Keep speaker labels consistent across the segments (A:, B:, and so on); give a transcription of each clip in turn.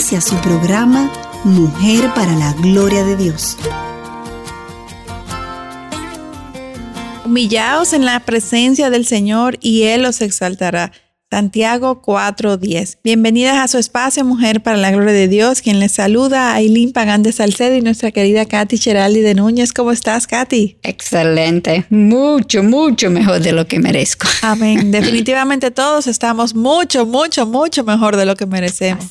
A: Inicia su programa Mujer para la Gloria de Dios.
B: Humillaos en la presencia del Señor y Él os exaltará. Santiago 4:10. Bienvenidas a su espacio Mujer para la Gloria de Dios. Quien les saluda, Aileen Pagán de Salcedo y nuestra querida Katy Cheraldi de Núñez. ¿Cómo estás, Katy?
C: Excelente. Mucho, mucho mejor de lo que merezco.
B: Amén. Definitivamente todos estamos mucho, mucho, mucho mejor de lo que merecemos.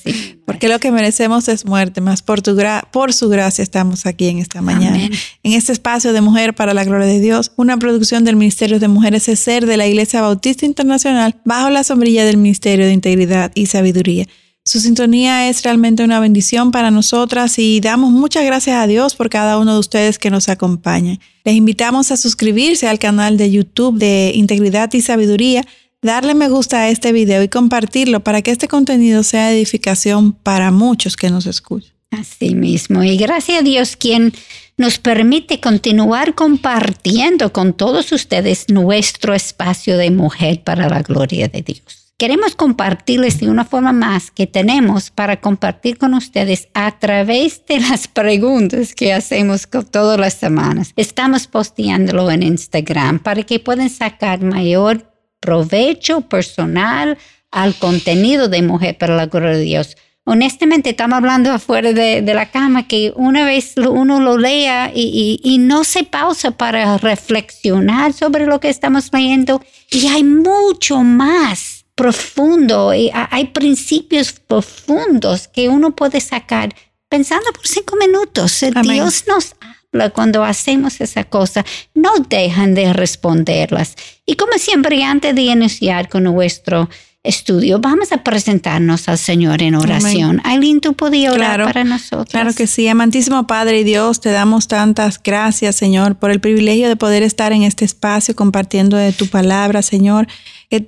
B: porque lo que merecemos es muerte, más por, tu por su gracia estamos aquí en esta mañana. En este espacio de Mujer para la Gloria de Dios, una producción del Ministerio de Mujeres ser de la Iglesia Bautista Internacional bajo la del Ministerio de Integridad y Sabiduría. Su sintonía es realmente una bendición para nosotras y damos muchas gracias a Dios por cada uno de ustedes que nos acompañan. Les invitamos a suscribirse al canal de YouTube de Integridad y Sabiduría, darle me gusta a este video y compartirlo para que este contenido sea edificación para muchos que nos escuchan.
C: Así mismo. Y gracias a Dios quien nos permite continuar compartiendo con todos ustedes nuestro espacio de mujer para la gloria de Dios queremos compartirles de una forma más que tenemos para compartir con ustedes a través de las preguntas que hacemos todas las semanas. Estamos posteándolo en Instagram para que puedan sacar mayor provecho personal al contenido de Mujer para la Gloria de Dios. Honestamente, estamos hablando afuera de, la cama que una vez uno lo lea y, y no se pausa para reflexionar sobre lo que estamos leyendo y hay mucho más profundo y hay principios profundos que uno puede sacar pensando por cinco minutos. Dios nos habla cuando hacemos esa cosa. No dejan de responderlas. Y como siempre, antes de iniciar con nuestro estudio, vamos a presentarnos al Señor en oración. Aileen, tú podías orar para nosotros.
B: Claro que sí, amantísimo Padre y Dios, te damos tantas gracias, Señor, por el privilegio de poder estar en este espacio compartiendo de tu palabra, Señor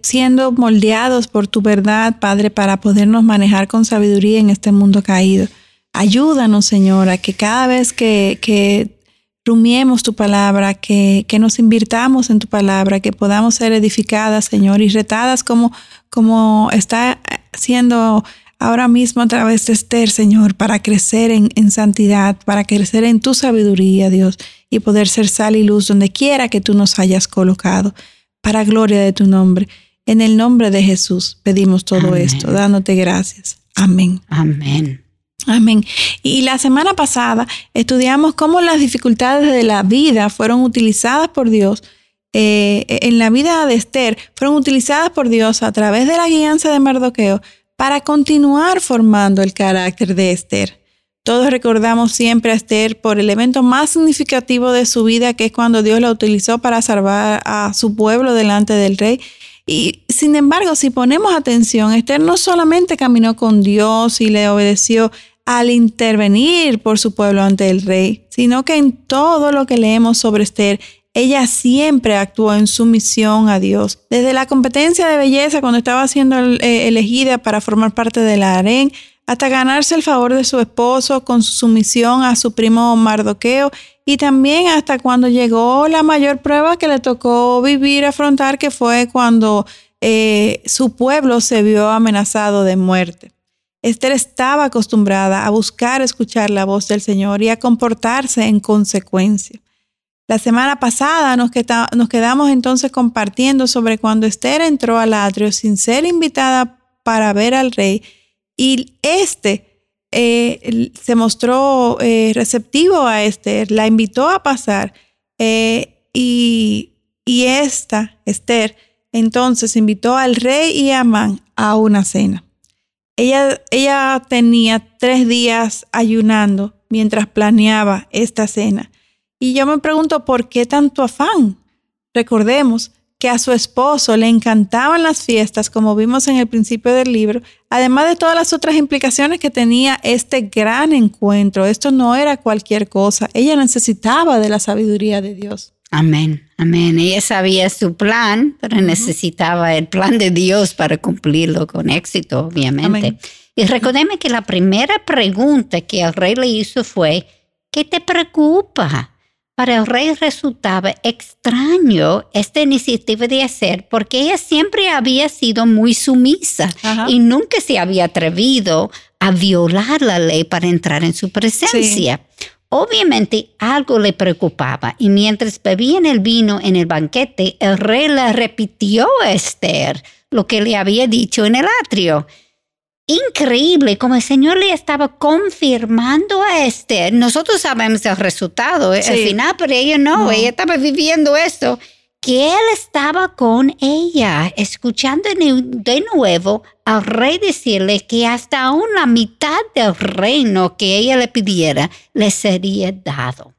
B: siendo moldeados por tu verdad, Padre, para podernos manejar con sabiduría en este mundo caído. Ayúdanos, Señor, a que cada vez que, que rumiemos tu palabra, que, que, nos invirtamos en tu palabra, que podamos ser edificadas, Señor, y retadas como, como está siendo ahora mismo a través de Esther, Señor, para crecer en, en, santidad, para crecer en tu sabiduría, Dios, y poder ser sal y luz donde quiera que tú nos hayas colocado para gloria de tu nombre. En el nombre de Jesús pedimos todo esto, dándote gracias. Amén.
C: Amén.
B: Amén. Y la semana pasada estudiamos cómo las dificultades de la vida fueron utilizadas por Dios, eh, en la vida de Esther, fueron utilizadas por Dios a través de la guianza de Mardoqueo para continuar formando el carácter de Esther. Todos recordamos siempre a Esther por el evento más significativo de su vida, que es cuando Dios la utilizó para salvar a su pueblo delante del rey. Y sin embargo, si ponemos atención, Esther no solamente caminó con Dios y le obedeció al intervenir por su pueblo ante el rey, sino que en todo lo que leemos sobre Esther, ella siempre actuó en sumisión a Dios. Desde la competencia de belleza, cuando estaba siendo eh, elegida para formar parte de la harén, hasta ganarse el favor de su esposo con su sumisión a su primo Mardoqueo y también hasta cuando llegó la mayor prueba que le tocó vivir, afrontar, que fue cuando eh, su pueblo se vio amenazado de muerte. Esther estaba acostumbrada a buscar escuchar la voz del Señor y a comportarse en consecuencia. La semana pasada nos, quedamos entonces compartiendo sobre cuando Esther entró al atrio sin ser invitada para ver al rey y este eh, se mostró eh, receptivo a Esther, la invitó a pasar eh, y, y, esta, Esther, entonces invitó al rey y a Amán a una cena. Ella, ella tenía tres días ayunando mientras planeaba esta cena. Y yo me pregunto, ¿por qué tanto afán? Recordemos que a su esposo le encantaban las fiestas, como vimos en el principio del libro, además de todas las otras implicaciones que tenía este gran encuentro. Esto no era cualquier cosa. Ella necesitaba de la sabiduría de Dios.
C: Amén, amén. Ella sabía su plan, pero necesitaba el plan de Dios para cumplirlo con éxito, obviamente. Y recordeme que la primera pregunta que el rey le hizo fue, ¿qué te preocupa? Para el rey resultaba extraño esta iniciativa de hacer porque ella siempre había sido muy sumisa y nunca se había atrevido a violar la ley para entrar en su presencia. Obviamente algo le preocupaba y mientras bebían el vino en el banquete, el rey le repitió a Esther lo que le había dicho en el atrio increíble como el Señor le estaba confirmando a Esther. Nosotros sabemos el resultado, al final, pero ella no, ella estaba viviendo esto, que él estaba con ella, escuchando de nuevo al rey decirle que hasta aún la mitad del reino que ella le pidiera le sería dado.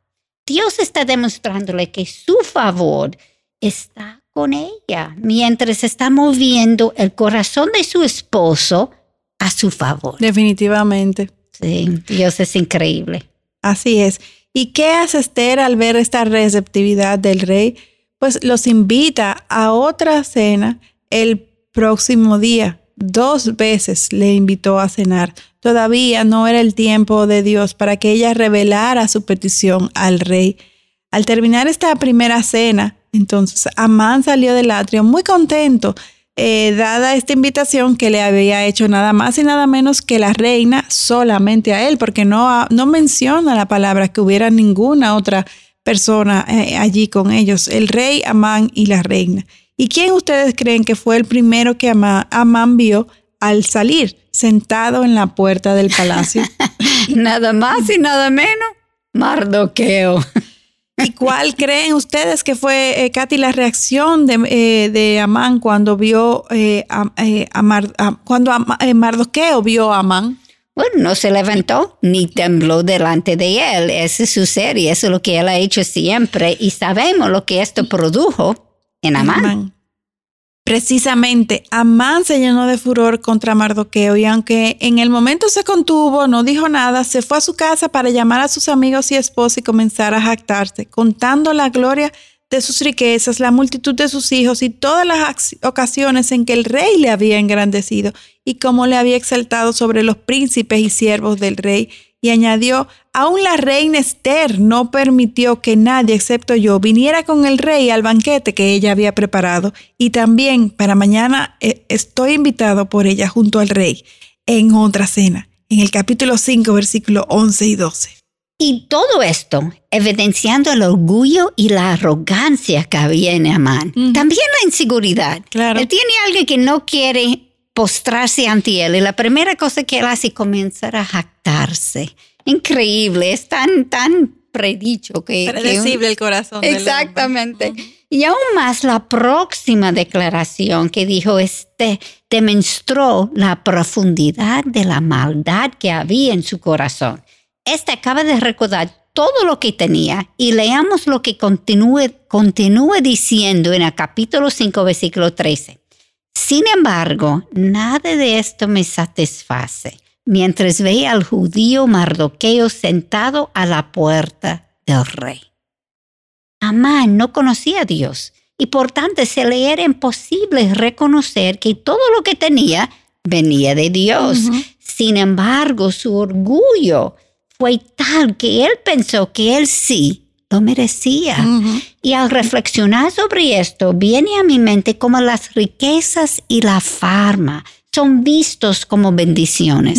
C: Dios está demostrándole que su favor está con ella mientras está moviendo el corazón de su esposo a su favor.
B: Definitivamente.
C: Sí, Dios es increíble.
B: Así es. ¿Y qué hace Esther al ver esta receptividad del rey? Pues los invita a otra cena el próximo día. Dos veces le invitó a cenar. Todavía no era el tiempo de Dios para que ella revelara su petición al rey. Al terminar esta primera cena, entonces Amán salió del atrio muy contento eh, dada esta invitación que le había hecho nada más y nada menos que la reina solamente a él, porque no, no menciona la palabra que hubiera ninguna otra persona eh, allí con ellos, el rey, Amán y la reina. ¿Y quién ustedes creen que fue el primero que Amán vio al salir, sentado en la puerta del palacio?
C: nada más y nada menos, Mardoqueo.
B: ¿Y cuál creen ustedes que fue, eh, Katy, la reacción de, eh, de Amán cuando vio eh, a, cuando Mardoqueo vio a Amán?
C: Bueno, no se levantó ni tembló delante de él. Esa es su serie, eso es lo que él ha hecho siempre y sabemos lo que esto produjo en Amán.
B: Precisamente, Amán se llenó de furor contra Mardoqueo y aunque en el momento se contuvo, no dijo nada, se fue a su casa para llamar a sus amigos y esposa y comenzar a jactarse, contando la gloria de sus riquezas, la multitud de sus hijos y todas las ocasiones en que el rey le había engrandecido y cómo le había exaltado sobre los príncipes y siervos del rey y añadió, aún la reina Esther no permitió que nadie excepto yo viniera con el rey al banquete que ella había preparado, y también para mañana eh, estoy invitado por ella junto al rey en otra cena, en el capítulo 5, versículos 11 y 12.
C: Y todo esto evidenciando el orgullo y la arrogancia que había en Amán. También la inseguridad.
B: Claro.
C: Él tiene alguien que no quiere postrarse ante él y la primera cosa que él hace es comenzar a jactarse. Increíble, es tan, tan predicho que...
B: Predecible el corazón.
C: Exactamente. Y aún más la próxima declaración que dijo este demostró la profundidad de la maldad que había en su corazón. Este acaba de recordar todo lo que tenía y leamos lo que continúe, continúe diciendo en el capítulo 5, versículo 13. Sin embargo, nada de esto me satisface mientras veía al judío Mardoqueo sentado a la puerta del rey. Amán no conocía a Dios y por tanto se le era imposible reconocer que todo lo que tenía venía de Dios. Sin embargo, su orgullo fue tal que él pensó que él sí lo merecía. Y al reflexionar sobre esto, viene a mi mente como las riquezas y la farma son vistos como bendiciones.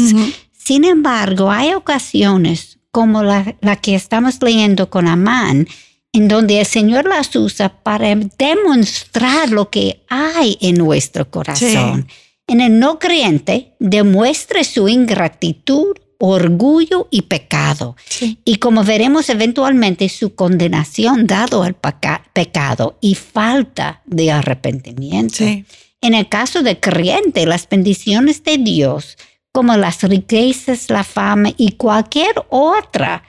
C: Sin embargo, hay ocasiones como la, que estamos leyendo con Amán, en donde el Señor las usa para demostrar lo que hay en nuestro corazón. En el no creyente demuestre su ingratitud orgullo y pecado. Y como veremos eventualmente, su condenación dado al pecado y falta de arrepentimiento. En el caso de creyente, las bendiciones de Dios, como las riquezas, la fama y cualquier otra,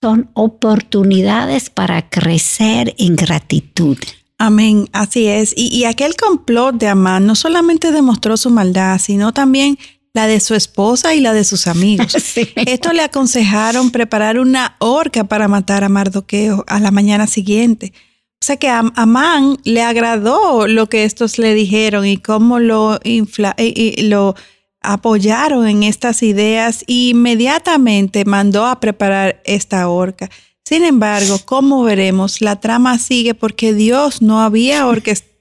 C: son oportunidades para crecer en gratitud.
B: Amén, así es. Y, aquel complot de Amán no solamente demostró su maldad, sino también la de su esposa y la de sus amigos. Esto le aconsejaron preparar una horca para matar a Mardoqueo a la mañana siguiente. O sea que a Amán le agradó lo que estos le dijeron y cómo lo, infla, y lo apoyaron en estas ideas e inmediatamente mandó a preparar esta horca. Sin embargo, como veremos, la trama sigue porque Dios no había,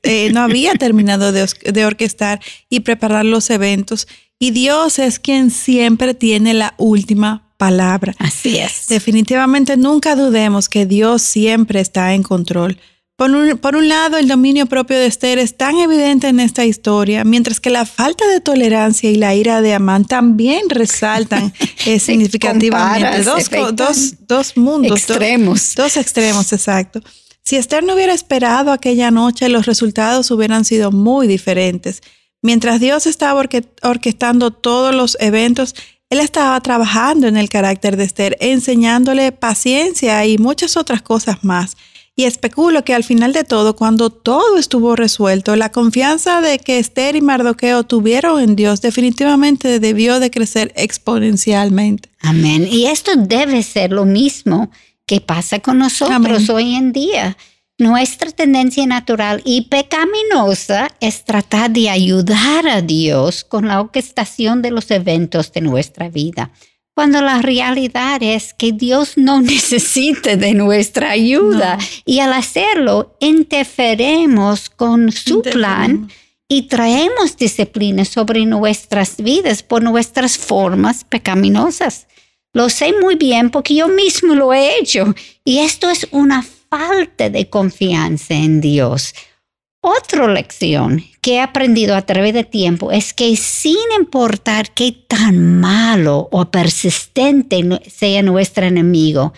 B: eh, no había terminado de, de orquestar y preparar los eventos y Dios es quien siempre tiene la última palabra.
C: Así es.
B: Definitivamente nunca dudemos que Dios siempre está en control. Por un, lado, el dominio propio de Esther es tan evidente en esta historia, mientras que la falta de tolerancia y la ira de Amán también resaltan eh, significativamente. Dos, mundos.
C: Extremos.
B: dos extremos, exacto. Si Esther no hubiera esperado aquella noche, los resultados hubieran sido muy diferentes. Mientras Dios estaba orquestando todos los eventos, Él estaba trabajando en el carácter de Esther, enseñándole paciencia y muchas otras cosas más. Y especulo que al final de todo, cuando todo estuvo resuelto, la confianza de que Esther y Mardoqueo tuvieron en Dios definitivamente debió de crecer exponencialmente.
C: Amén. Y esto debe ser lo mismo que pasa con nosotros hoy en día. Nuestra tendencia natural y pecaminosa es tratar de ayudar a Dios con la orquestación de los eventos de nuestra vida cuando la realidad es que Dios no necesita de nuestra ayuda y al hacerlo interferemos con su plan y traemos disciplina sobre nuestras vidas por nuestras formas pecaminosas. Lo sé muy bien porque yo mismo lo he hecho y esto es una falta de confianza en Dios. Otra lección que he aprendido a través del tiempo es que sin importar qué tan malo o persistente sea nuestro enemigo,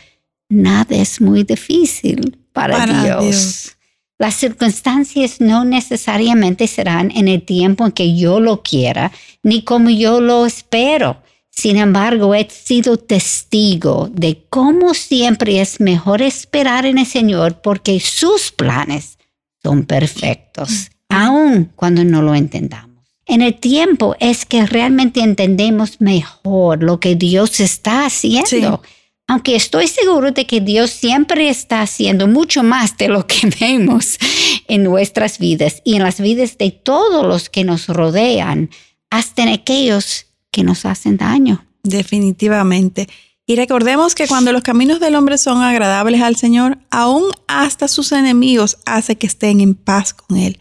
C: nada es muy difícil para, Dios. Las circunstancias no necesariamente serán en el tiempo en que yo lo quiera, ni como yo lo espero. Sin embargo, he sido testigo de cómo siempre es mejor esperar en el Señor porque sus planes son perfectos, aun cuando no lo entendamos. En el tiempo es que realmente entendemos mejor lo que Dios está haciendo. Aunque estoy seguro de que Dios siempre está haciendo mucho más de lo que vemos en nuestras vidas y en las vidas de todos los que nos rodean, hasta en aquellos que nos hacen daño.
B: Definitivamente. Y recordemos que cuando los caminos del hombre son agradables al Señor, aún hasta sus enemigos hace que estén en paz con Él.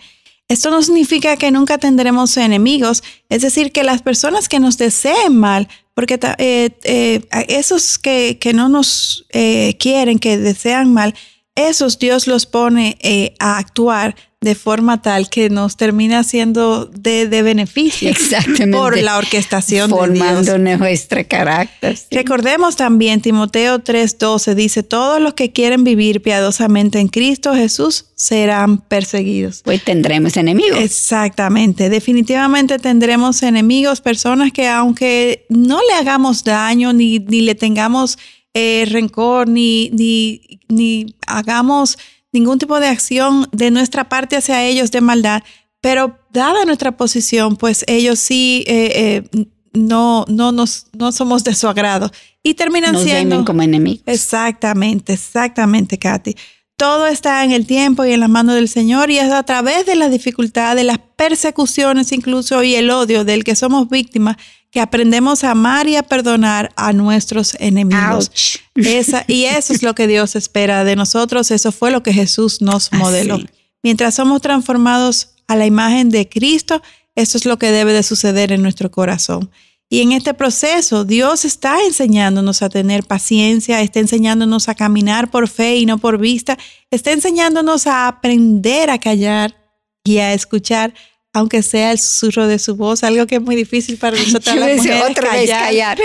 B: Esto no significa que nunca tendremos enemigos, es decir, que las personas que nos deseen mal, porque eh, eh, esos que, no nos eh, quieren, que desean mal, esos Dios los pone a actuar de forma tal que nos termina siendo de, beneficio
C: Exactamente.
B: por la orquestación
C: Formando de Dios. nuestro carácter.
B: Recordemos también, Timoteo 3:12 dice, todos los que quieren vivir piadosamente en Cristo Jesús serán perseguidos.
C: Pues tendremos enemigos.
B: Exactamente, definitivamente tendremos enemigos, personas que aunque no le hagamos daño ni, ni le tengamos eh, rencor, ni, ni, ni hagamos ningún tipo de acción de nuestra parte hacia ellos de maldad, pero dada nuestra posición, pues ellos sí eh, eh, no, no, nos, no somos de su agrado y terminan
C: nos
B: siendo
C: como enemigos.
B: Exactamente, exactamente, Katy. Todo está en el tiempo y en las manos del Señor y es a través de las dificultades, las persecuciones incluso y el odio del que somos víctimas que aprendemos a amar y a perdonar a nuestros enemigos. Esa, y eso es lo que Dios espera de nosotros. Eso fue lo que Jesús nos modeló. Mientras somos transformados a la imagen de Cristo, eso es lo que debe de suceder en nuestro corazón. Y en este proceso, Dios está enseñándonos a tener paciencia, está enseñándonos a caminar por fe y no por vista, está enseñándonos a aprender a callar y a escuchar, aunque sea el susurro de su voz, algo que es muy difícil para nosotros las mujeres
C: otra callar.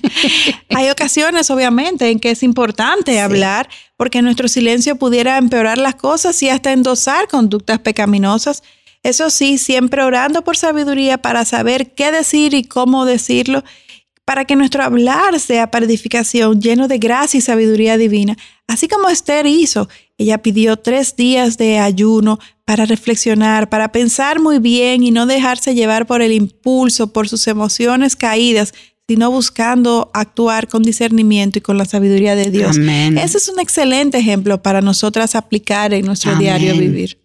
B: Hay ocasiones, obviamente, en que es importante hablar porque nuestro silencio pudiera empeorar las cosas y hasta endosar conductas pecaminosas. Eso sí, siempre orando por sabiduría para saber qué decir y cómo decirlo, para que nuestro hablar sea para edificación, lleno de gracia y sabiduría divina, así como Esther hizo ella pidió tres días de ayuno para reflexionar, para pensar muy bien y no dejarse llevar por el impulso, por sus emociones caídas, sino buscando actuar con discernimiento y con la sabiduría de Dios. Ese es un excelente ejemplo para nosotras aplicar en nuestro diario vivir.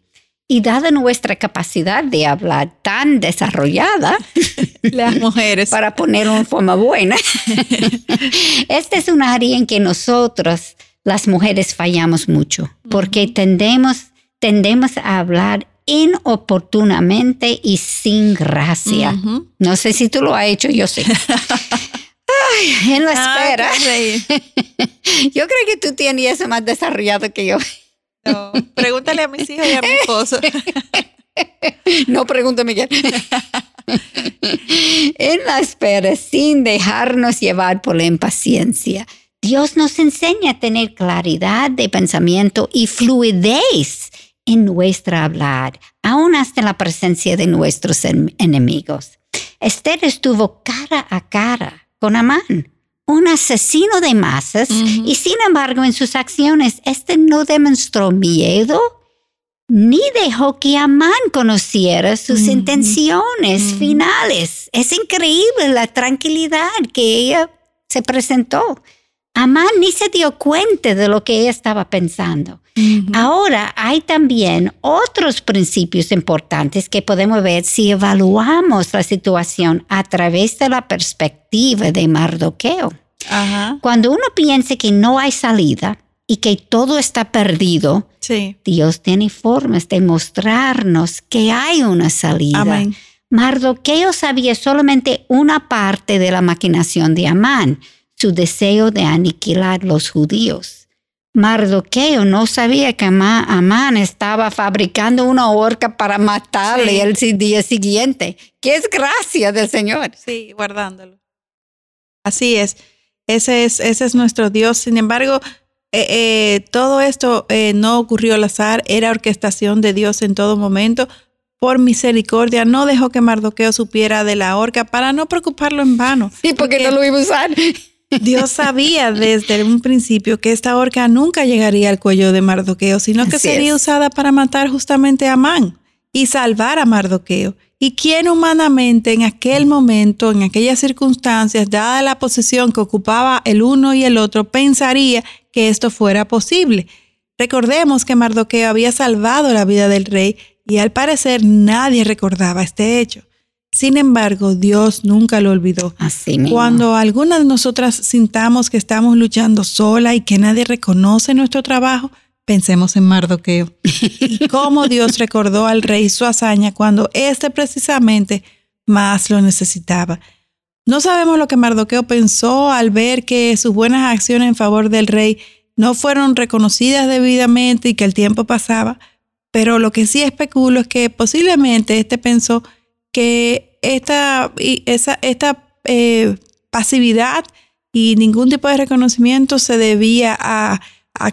C: Y dada nuestra capacidad de hablar tan desarrollada,
B: las mujeres,
C: para ponerlo en forma buena, este es un área en que nosotros, las mujeres, fallamos mucho, porque tendemos, tendemos a hablar inoportunamente y sin gracia. No sé si tú lo has hecho, yo sé. Ay, en la ah, espera. yo creo que tú tienes eso más desarrollado que yo.
B: No, pregúntale a mis hijos y a mi esposo.
C: no pregúntame Miguel. en la espera, sin dejarnos llevar por la impaciencia, Dios nos enseña a tener claridad de pensamiento y fluidez en nuestra hablar, aún hasta en la presencia de nuestros enemigos. Esther estuvo cara a cara con Amán un asesino de masas y sin embargo en sus acciones este no demostró miedo ni dejó que Amán conociera sus intenciones finales. Es increíble la tranquilidad que ella se presentó. Amán ni se dio cuenta de lo que ella estaba pensando. Ahora hay también otros principios importantes que podemos ver si evaluamos la situación a través de la perspectiva de Mardoqueo. Cuando uno piensa que no hay salida y que todo está perdido, Dios tiene formas de mostrarnos que hay una salida. Mardoqueo sabía solamente una parte de la maquinación de Amán, su deseo de aniquilar los judíos. Mardoqueo no sabía que Amán estaba fabricando una horca para matarle el día siguiente. ¡Qué es gracia del Señor!
B: Sí, guardándolo. Así es. Ese es, ese es nuestro Dios. Sin embargo, eh, eh, todo esto eh, no ocurrió al azar, era orquestación de Dios en todo momento. Por misericordia, no dejó que Mardoqueo supiera de la horca para no preocuparlo en vano.
C: Sí, porque, porque no lo iba a usar.
B: Dios sabía desde un principio que esta horca nunca llegaría al cuello de Mardoqueo, sino que sería usada para matar justamente a Amán y salvar a Mardoqueo. ¿Y quién humanamente en aquel momento, en aquellas circunstancias, dada la posición que ocupaba el uno y el otro, pensaría que esto fuera posible? Recordemos que Mardoqueo había salvado la vida del rey y al parecer nadie recordaba este hecho. Sin embargo, Dios nunca lo olvidó.
C: Así
B: Cuando alguna de nosotras sintamos que estamos luchando sola y que nadie reconoce nuestro trabajo, pensemos en Mardoqueo. y cómo Dios recordó al rey su hazaña cuando éste precisamente más lo necesitaba. No sabemos lo que Mardoqueo pensó al ver que sus buenas acciones en favor del rey no fueron reconocidas debidamente y que el tiempo pasaba, pero lo que sí especulo es que posiblemente éste pensó que esta, esa, esta eh, pasividad y ningún tipo de reconocimiento se debía a,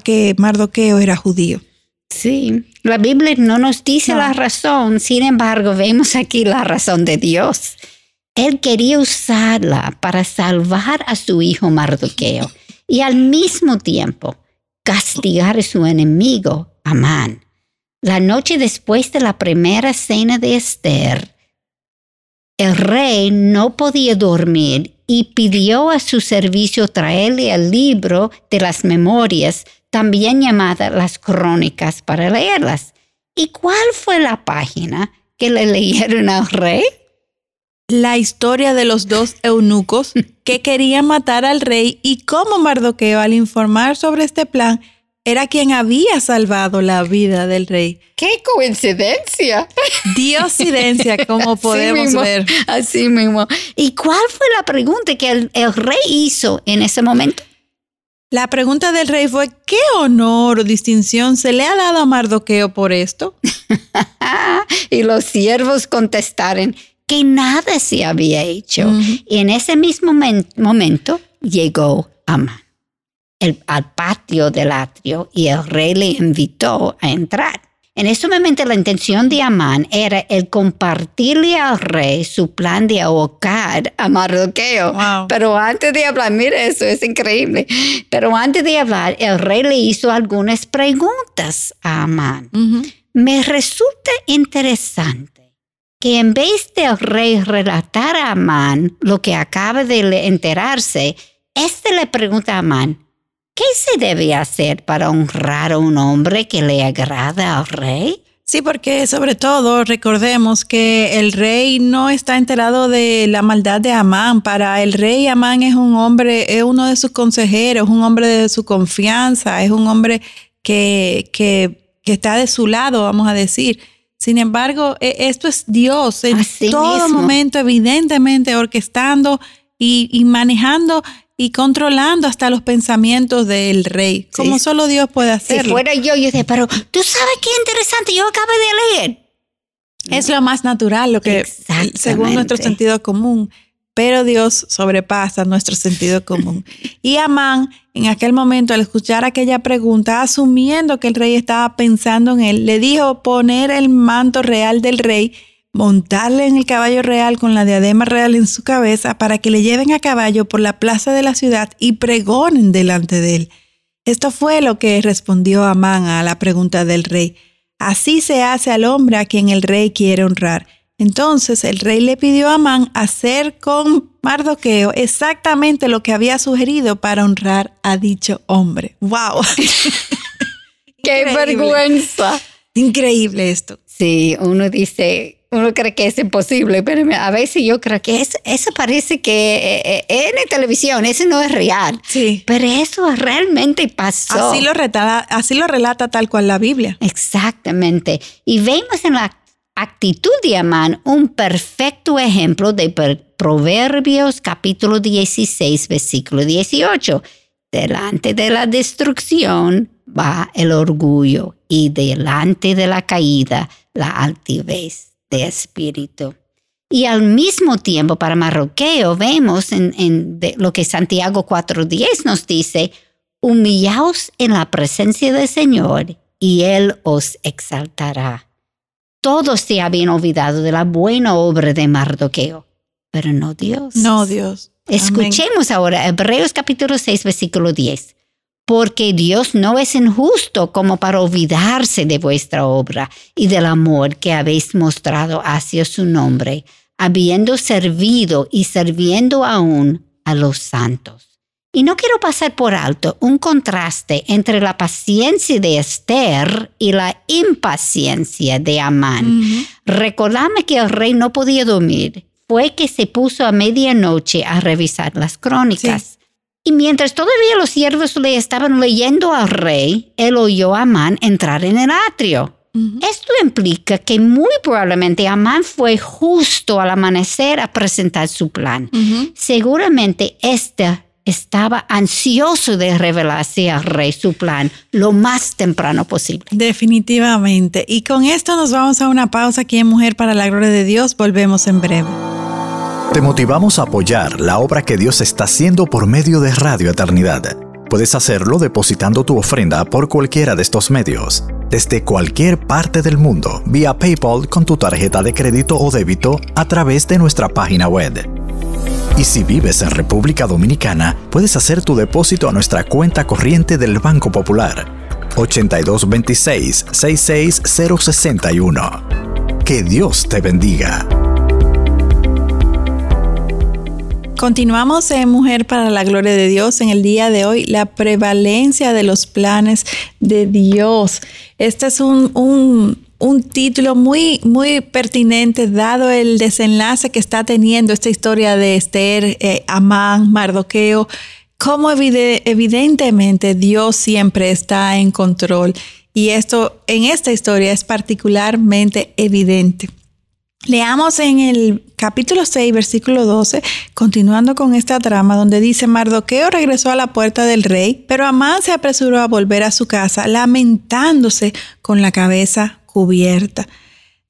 B: que Mardoqueo era judío.
C: Sí, la Biblia no nos dice la razón, sin embargo, vemos aquí la razón de Dios. Él quería usarla para salvar a su hijo Mardoqueo y al mismo tiempo castigar a su enemigo, Amán. La noche después de la primera cena de Esther, el rey no podía dormir y pidió a su servicio traerle el libro de las memorias, también llamada las crónicas, para leerlas. ¿Y cuál fue la página que le leyeron al rey?
B: La historia de los dos eunucos que querían matar al rey y cómo Mardoqueo al informar sobre este plan era quien había salvado la vida del rey.
C: ¡Qué coincidencia!
B: Diosidencia, como podemos ver.
C: Así mismo. ¿Y cuál fue la pregunta que el, rey hizo en ese momento?
B: La pregunta del rey fue, ¿qué honor o distinción se le ha dado a Mardoqueo por esto?
C: y los siervos contestaron que nada se había hecho. Y en ese mismo momento llegó Amán al patio del atrio y el rey le invitó a entrar. En ese momento la intención de Amán era el compartirle al rey su plan de ahogar a Mardoqueo. Pero antes de hablar, mire eso, es increíble. Pero antes de hablar, el rey le hizo algunas preguntas a Amán. Me resulta interesante que en vez de el rey relatar a Amán lo que acaba de enterarse, este le pregunta a Amán, ¿Qué se debe hacer para honrar a un hombre que le agrada al rey?
B: Sí, porque sobre todo recordemos que el rey no está enterado de la maldad de Amán. Para el rey Amán es un hombre, es uno de sus consejeros, un hombre de su confianza, es un hombre que, que, que está de su lado, vamos a decir. Sin embargo, e, esto es Dios en todo momento, evidentemente orquestando y, y manejando y controlando hasta los pensamientos del rey, como solo Dios puede hacerlo.
C: Si fuera yo, yo diría, pero tú sabes qué interesante, yo acabo de leer.
B: Es lo más natural, lo que según nuestro sentido común, pero Dios sobrepasa nuestro sentido común. y Amán, en aquel momento, al escuchar aquella pregunta, asumiendo que el rey estaba pensando en él, le dijo poner el manto real del rey montarle en el caballo real con la diadema real en su cabeza para que le lleven a caballo por la plaza de la ciudad y pregonen delante de él. Esto fue lo que respondió Amán a la pregunta del rey. Así se hace al hombre a quien el rey quiere honrar. Entonces el rey le pidió a Amán hacer con Mardoqueo exactamente lo que había sugerido para honrar a dicho hombre. ¡Wow!
C: ¡Qué vergüenza!
B: Increíble esto.
C: Sí, uno dice, uno cree que es imposible, pero a veces yo creo que eso parece que eh, eh, en la televisión, eso no es real.
B: Sí.
C: Pero eso realmente pasó.
B: Así lo, relata, así lo relata tal cual la Biblia.
C: Exactamente. Y vemos en la actitud de Amán un perfecto ejemplo de Proverbios capítulo 16, versículo 18. Delante de la destrucción va el orgullo y delante de la caída la altivez de espíritu. Y al mismo tiempo, para Marroqueo, vemos en, lo que Santiago 4.10 nos dice, humillaos en la presencia del Señor y Él os exaltará. Todos se habían olvidado de la buena obra de Mardoqueo, pero no Dios.
B: No Dios.
C: Escuchemos ahora Hebreos capítulo 6, versículo 10 porque Dios no es injusto como para olvidarse de vuestra obra y del amor que habéis mostrado hacia su nombre, habiendo servido y sirviendo aún a los santos. Y no quiero pasar por alto un contraste entre la paciencia de Esther y la impaciencia de Amán. Recordame que el rey no podía dormir. Fue que se puso a medianoche a revisar las crónicas. Y mientras todavía los siervos le estaban leyendo al rey, él oyó a Amán entrar en el atrio. Esto implica que muy probablemente Amán fue justo al amanecer a presentar su plan. Seguramente este estaba ansioso de revelarse al rey su plan lo más temprano posible.
B: Definitivamente. Y con esto nos vamos a una pausa aquí en Mujer para la Gloria de Dios. Volvemos en breve.
D: Te motivamos a apoyar la obra que Dios está haciendo por medio de Radio Eternidad. Puedes hacerlo depositando tu ofrenda por cualquiera de estos medios, desde cualquier parte del mundo, vía PayPal con tu tarjeta de crédito o débito a través de nuestra página web. Y si vives en República Dominicana, puedes hacer tu depósito a nuestra cuenta corriente del Banco Popular 8226 66061. Que Dios te bendiga.
B: Continuamos en Mujer para la Gloria de Dios en el día de hoy, la prevalencia de los planes de Dios. Este es un, un, título muy, muy pertinente dado el desenlace que está teniendo esta historia de Esther, eh, Amán, Mardoqueo, como evidentemente Dios siempre está en control. Y esto en esta historia es particularmente evidente. Leamos en el capítulo 6, versículo 12, continuando con esta trama, donde dice, Mardoqueo regresó a la puerta del rey, pero Amán se apresuró a volver a su casa, lamentándose con la cabeza cubierta.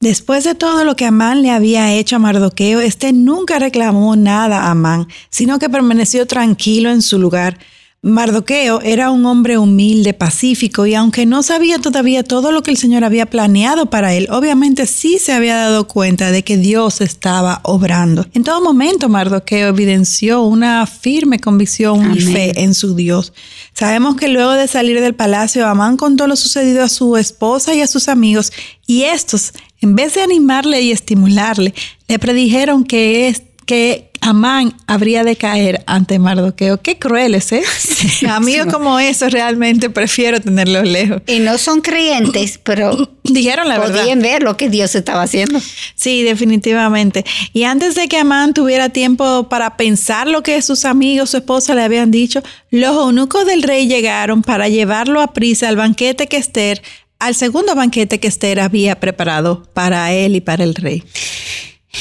B: Después de todo lo que Amán le había hecho a Mardoqueo, este nunca reclamó nada a Amán, sino que permaneció tranquilo en su lugar. Mardoqueo era un hombre humilde, pacífico, y aunque no sabía todavía todo lo que el Señor había planeado para él, obviamente sí se había dado cuenta de que Dios estaba obrando. En todo momento Mardoqueo evidenció una firme convicción y fe en su Dios. Sabemos que luego de salir del palacio, Amán contó lo sucedido a su esposa y a sus amigos, y estos, en vez de animarle y estimularle, le predijeron que, es, que Amán habría de caer ante Mardoqueo. Qué crueles, ¿eh? Amigos como eso realmente prefiero tenerlos lejos.
C: Y no son creyentes, pero
B: dijeron la verdad.
C: Podían ver lo que Dios estaba haciendo.
B: Sí, definitivamente. Y antes de que Amán tuviera tiempo para pensar lo que sus amigos, su esposa le habían dicho, los eunucos del rey llegaron para llevarlo a prisa al banquete que Esther, al segundo banquete que Esther había preparado para él y para el rey.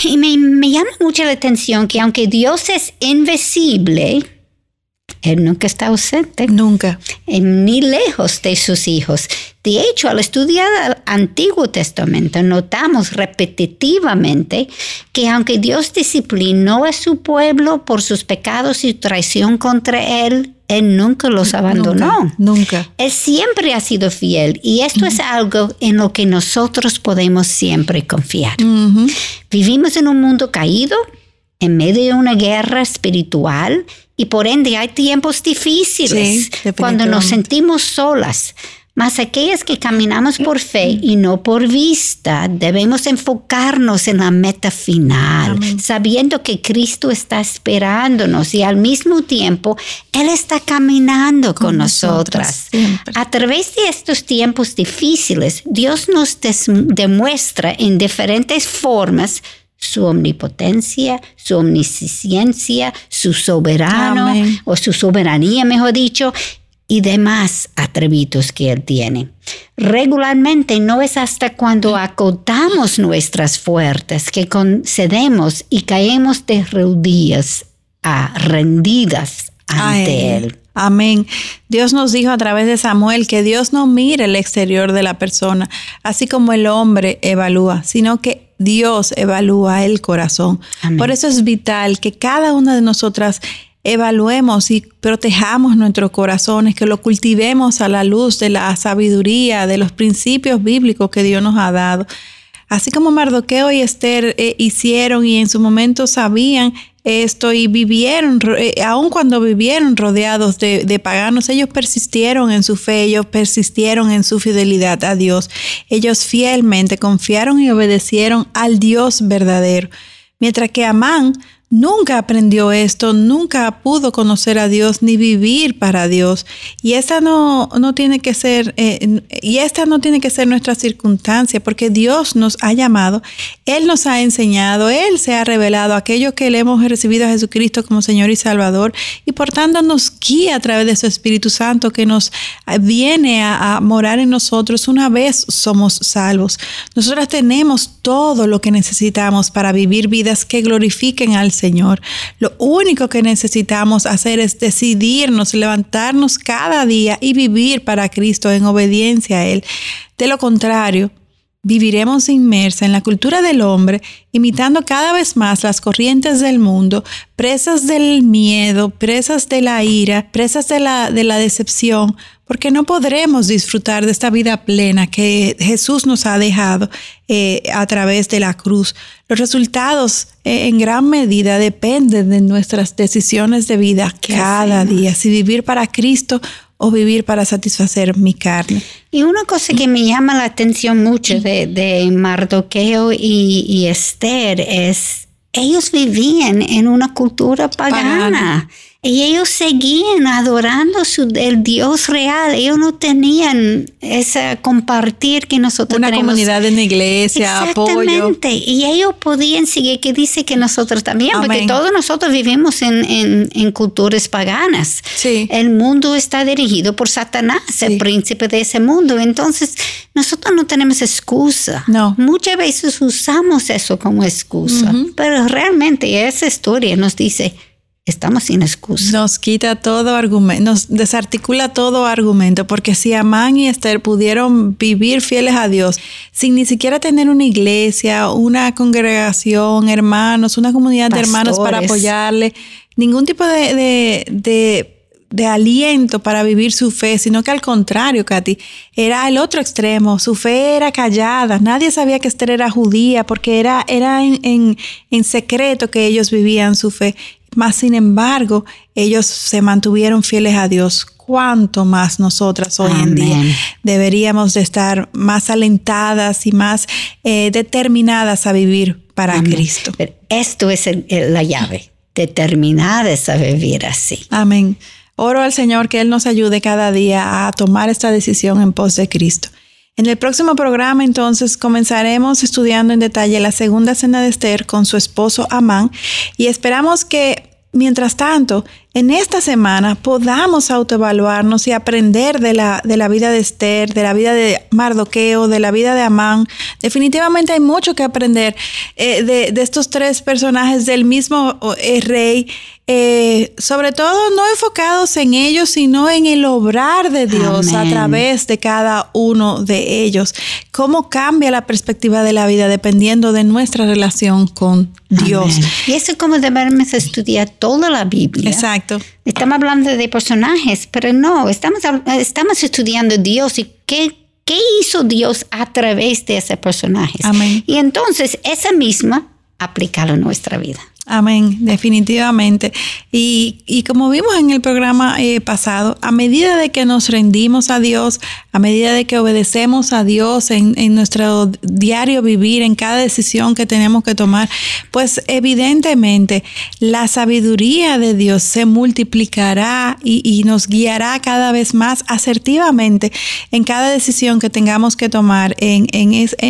C: Y me, llama mucho la atención que aunque Dios es invisible, Él nunca está ausente.
B: Nunca.
C: Ni lejos de sus hijos. De hecho, al estudiar el Antiguo Testamento, notamos repetitivamente que aunque Dios disciplinó a su pueblo por sus pecados y traición contra Él, él nunca los abandonó.
B: Nunca.
C: Él siempre ha sido fiel y esto es algo en lo que nosotros podemos siempre confiar. Vivimos en un mundo caído, en medio de una guerra espiritual y por ende hay tiempos difíciles cuando nos sentimos solas. Mas aquellas que caminamos por fe y no por vista, debemos enfocarnos en la meta final, sabiendo que Cristo está esperándonos y al mismo tiempo Él está caminando con, nosotras. A través de estos tiempos difíciles, Dios nos demuestra en diferentes formas su omnipotencia, su omnisciencia, su soberano o su soberanía, mejor dicho, y demás atributos que Él tiene. Regularmente no es hasta cuando acotamos nuestras fuerzas que concedemos y caemos de rodillas a rendidas ante él.
B: Amén. Dios nos dijo a través de Samuel que Dios no mira el exterior de la persona, así como el hombre evalúa, sino que Dios evalúa el corazón. Por eso es vital que cada una de nosotras evaluemos y protejamos nuestros corazones, que lo cultivemos a la luz de la sabiduría, de los principios bíblicos que Dios nos ha dado. Así como Mardoqueo y Esther eh, hicieron y en su momento sabían esto y vivieron, eh, aun cuando vivieron rodeados de, de, paganos, ellos persistieron en su fe, ellos persistieron en su fidelidad a Dios. Ellos fielmente confiaron y obedecieron al Dios verdadero. Mientras que Amán nunca aprendió esto, nunca pudo conocer a Dios ni vivir para Dios. Y esta no, no tiene que ser, eh, y esta no tiene que ser nuestra circunstancia, porque Dios nos ha llamado, Él nos ha enseñado, Él se ha revelado aquello que le hemos recibido a Jesucristo como Señor y Salvador, y por tanto nos guía a través de su Espíritu Santo que nos viene a, a morar en nosotros una vez somos salvos. Nosotras tenemos todo lo que necesitamos para vivir vidas que glorifiquen al. Lo único que necesitamos hacer es decidirnos, levantarnos cada día y vivir para Cristo en obediencia a Él. De lo contrario, viviremos inmersa en la cultura del hombre, imitando cada vez más las corrientes del mundo, presas del miedo, presas de la ira, presas de la, de la decepción, porque no podremos disfrutar de esta vida plena que Jesús nos ha dejado eh, a través de la cruz. Los resultados eh, en gran medida dependen de nuestras decisiones de vida cada día, si vivir para Cristo o vivir para satisfacer mi carne.
C: Y una cosa que me llama la atención mucho de, Mardoqueo y, Esther es, ellos vivían en una cultura pagana. Y ellos seguían adorando su, el Dios real. Ellos no tenían ese compartir que nosotros
B: Una
C: tenemos.
B: comunidad en la iglesia,
C: Exactamente.
B: apoyo.
C: Y ellos podían seguir, que dice que nosotros también, porque todos nosotros vivimos en, en, culturas paganas.
B: Sí.
C: El mundo está dirigido por Satanás, el príncipe de ese mundo. Entonces, nosotros no tenemos excusa.
B: No.
C: Muchas veces usamos eso como excusa, pero realmente esa historia nos dice estamos sin excusa.
B: Nos quita todo argumento, nos desarticula todo argumento, porque si Amán y Esther pudieron vivir fieles a Dios sin ni siquiera tener una iglesia, una congregación, hermanos, una comunidad de hermanos para apoyarle, ningún tipo de, de aliento para vivir su fe, sino que al contrario, Katy, era el otro extremo. Su fe era callada. Nadie sabía que Esther era judía porque era, era en, en, secreto que ellos vivían su fe. Mas, sin embargo, ellos se mantuvieron fieles a Dios. Cuánto más nosotras hoy en día deberíamos de estar más alentadas y más eh, determinadas a vivir para Cristo.
C: esto es la llave, determinadas a vivir así.
B: Amén. Oro al Señor que Él nos ayude cada día a tomar esta decisión en pos de Cristo. En el próximo programa entonces comenzaremos estudiando en detalle la segunda cena de Esther con su esposo Amán y esperamos que mientras tanto en esta semana podamos autoevaluarnos y aprender de la, de la vida de Esther, de la vida de Mardoqueo, de la vida de Amán. Definitivamente hay mucho que aprender eh, de, estos tres personajes del mismo eh, rey. Eh, sobre todo no enfocados en ellos, sino en el obrar de Dios a través de cada uno de ellos. Cómo cambia la perspectiva de la vida dependiendo de nuestra relación con Dios.
C: Y eso es como debemos estudiar toda la Biblia.
B: Exacto.
C: Estamos hablando de personajes, pero no, estamos, estamos estudiando Dios y qué, qué hizo Dios a través de ese personaje. Y entonces esa misma aplicarlo a nuestra vida.
B: Amén, definitivamente. Y, como vimos en el programa eh, pasado, a medida de que nos rendimos a Dios, a medida de que obedecemos a Dios en, nuestro diario vivir, en cada decisión que tenemos que tomar, pues evidentemente la sabiduría de Dios se multiplicará y, nos guiará cada vez más asertivamente en cada decisión que tengamos que tomar en,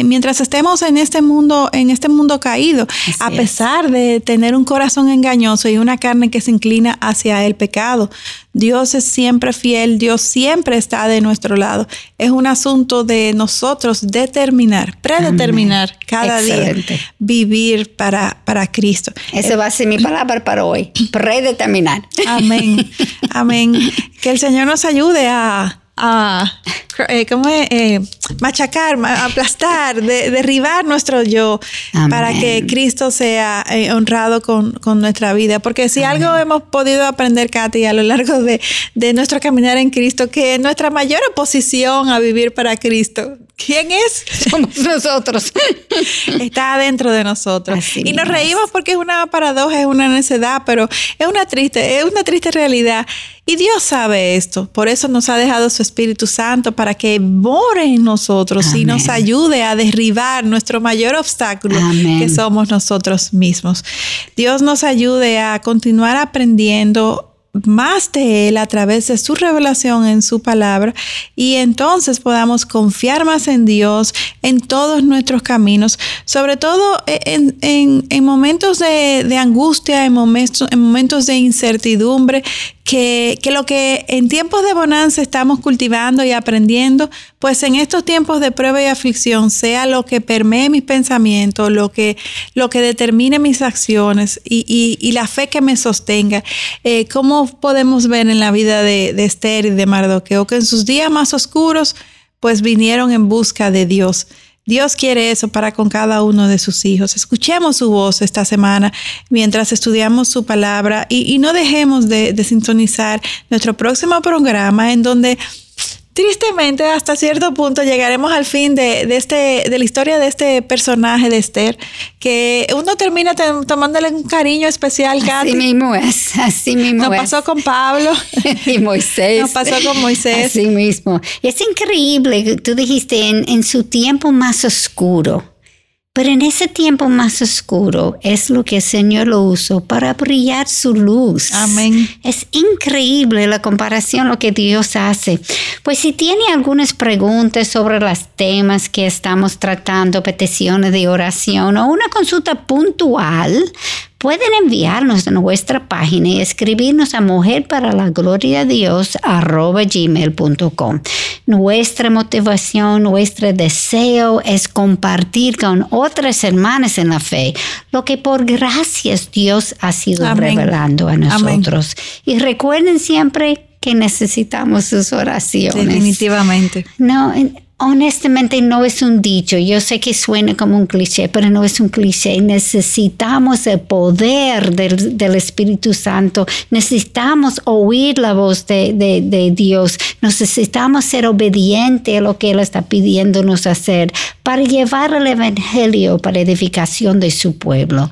B: mientras estemos en este mundo, en este mundo caído, a pesar de tener un corazón engañoso y una carne que se inclina hacia el pecado. Dios es siempre fiel, Dios siempre está de nuestro lado. Es un asunto de nosotros determinar, predeterminar cada día vivir para, para Cristo.
C: Esa va a ser mi palabra para hoy, predeterminar.
B: Amén, amén. Que el Señor nos ayude a a, eh, ¿cómo es? Eh, machacar, aplastar, derribar nuestro yo para que Cristo sea eh, honrado con, nuestra vida. Porque si algo hemos podido aprender, Katy, a lo largo de, de, nuestro caminar en Cristo, que nuestra mayor oposición a vivir para Cristo, ¿quién es?
C: Somos nosotros.
B: Está dentro de nosotros. y nos reímos porque es una paradoja, es una necedad, pero es una triste, es una triste realidad. Y Dios sabe esto, por eso nos ha dejado su Espíritu Santo para que more en nosotros y nos ayude a derribar nuestro mayor obstáculo que somos nosotros mismos. Dios nos ayude a continuar aprendiendo más de Él a través de su revelación en su palabra y entonces podamos confiar más en Dios en todos nuestros caminos, sobre todo en, momentos de, angustia, en momentos, en momentos de incertidumbre, que, lo que en tiempos de bonanza estamos cultivando y aprendiendo, pues en estos tiempos de prueba y aflicción sea lo que permee mis pensamientos, lo que, lo que determine mis acciones y, la fe que me sostenga. Eh, ¿Cómo podemos ver en la vida de, de Esther y de Mardoqueo que en sus días más oscuros, pues vinieron en busca de Dios? Dios quiere eso para con cada uno de sus hijos. Escuchemos su voz esta semana mientras estudiamos su palabra y, no dejemos de, de sintonizar nuestro próximo programa en donde Tristemente, hasta cierto punto llegaremos al fin de, este, de la historia de este personaje de Esther, que uno termina tomándole un cariño especial.
C: Así mismo es, así mismo
B: Nos pasó con Pablo.
C: y Moisés.
B: Nos pasó con Moisés.
C: Así mismo. Es increíble, tú dijiste, en, en su tiempo más oscuro, pero en ese tiempo más oscuro es lo que el Señor lo usó para brillar su luz.
B: Amén.
C: Es increíble la comparación, lo que Dios hace. Pues si tiene algunas preguntas sobre los temas que estamos tratando, peticiones de oración o una consulta puntual, pueden enviarnos a nuestra página y escribirnos a mujer para la gloria de Dios gmail.com. Nuestra motivación, nuestro deseo es compartir con otras hermanas en la fe lo que por gracias Dios ha sido revelando a nosotros. Y recuerden siempre que necesitamos sus oraciones.
B: Definitivamente.
C: No, honestamente no es un dicho. Yo sé que suena como un cliché, pero no es un cliché. Necesitamos el poder del, Espíritu Santo. Necesitamos oír la voz de, de, Dios. Necesitamos ser obedientes a lo que Él está pidiéndonos hacer para llevar el Evangelio para edificación de su pueblo.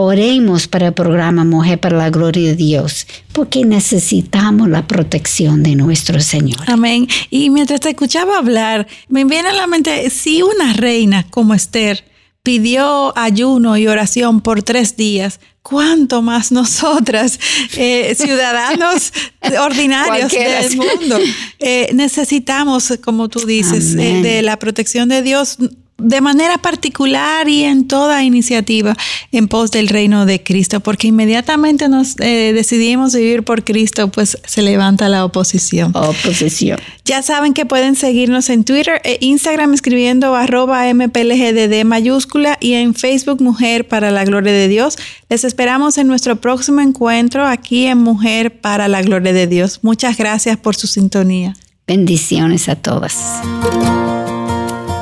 C: Oremos para el programa Mujer para la Gloria de Dios, porque necesitamos la protección de nuestro Señor.
B: Amén. Y mientras te escuchaba hablar, me viene a la mente, si una reina como Esther pidió ayuno y oración por tres días, ¿cuánto más nosotras, eh, ciudadanos ordinarios del mundo, eh, necesitamos, como tú dices, eh, de la protección de Dios? De manera particular y en toda iniciativa en pos del reino de Cristo, porque inmediatamente nos eh, decidimos vivir por Cristo, pues se levanta la oposición.
C: Oposición.
B: Ya saben que pueden seguirnos en Twitter e Instagram escribiendo arroba mplgdd mayúscula y en Facebook Mujer para la Gloria de Dios. Les esperamos en nuestro próximo encuentro aquí en Mujer para la Gloria de Dios. Muchas gracias por su sintonía.
C: Bendiciones a todas.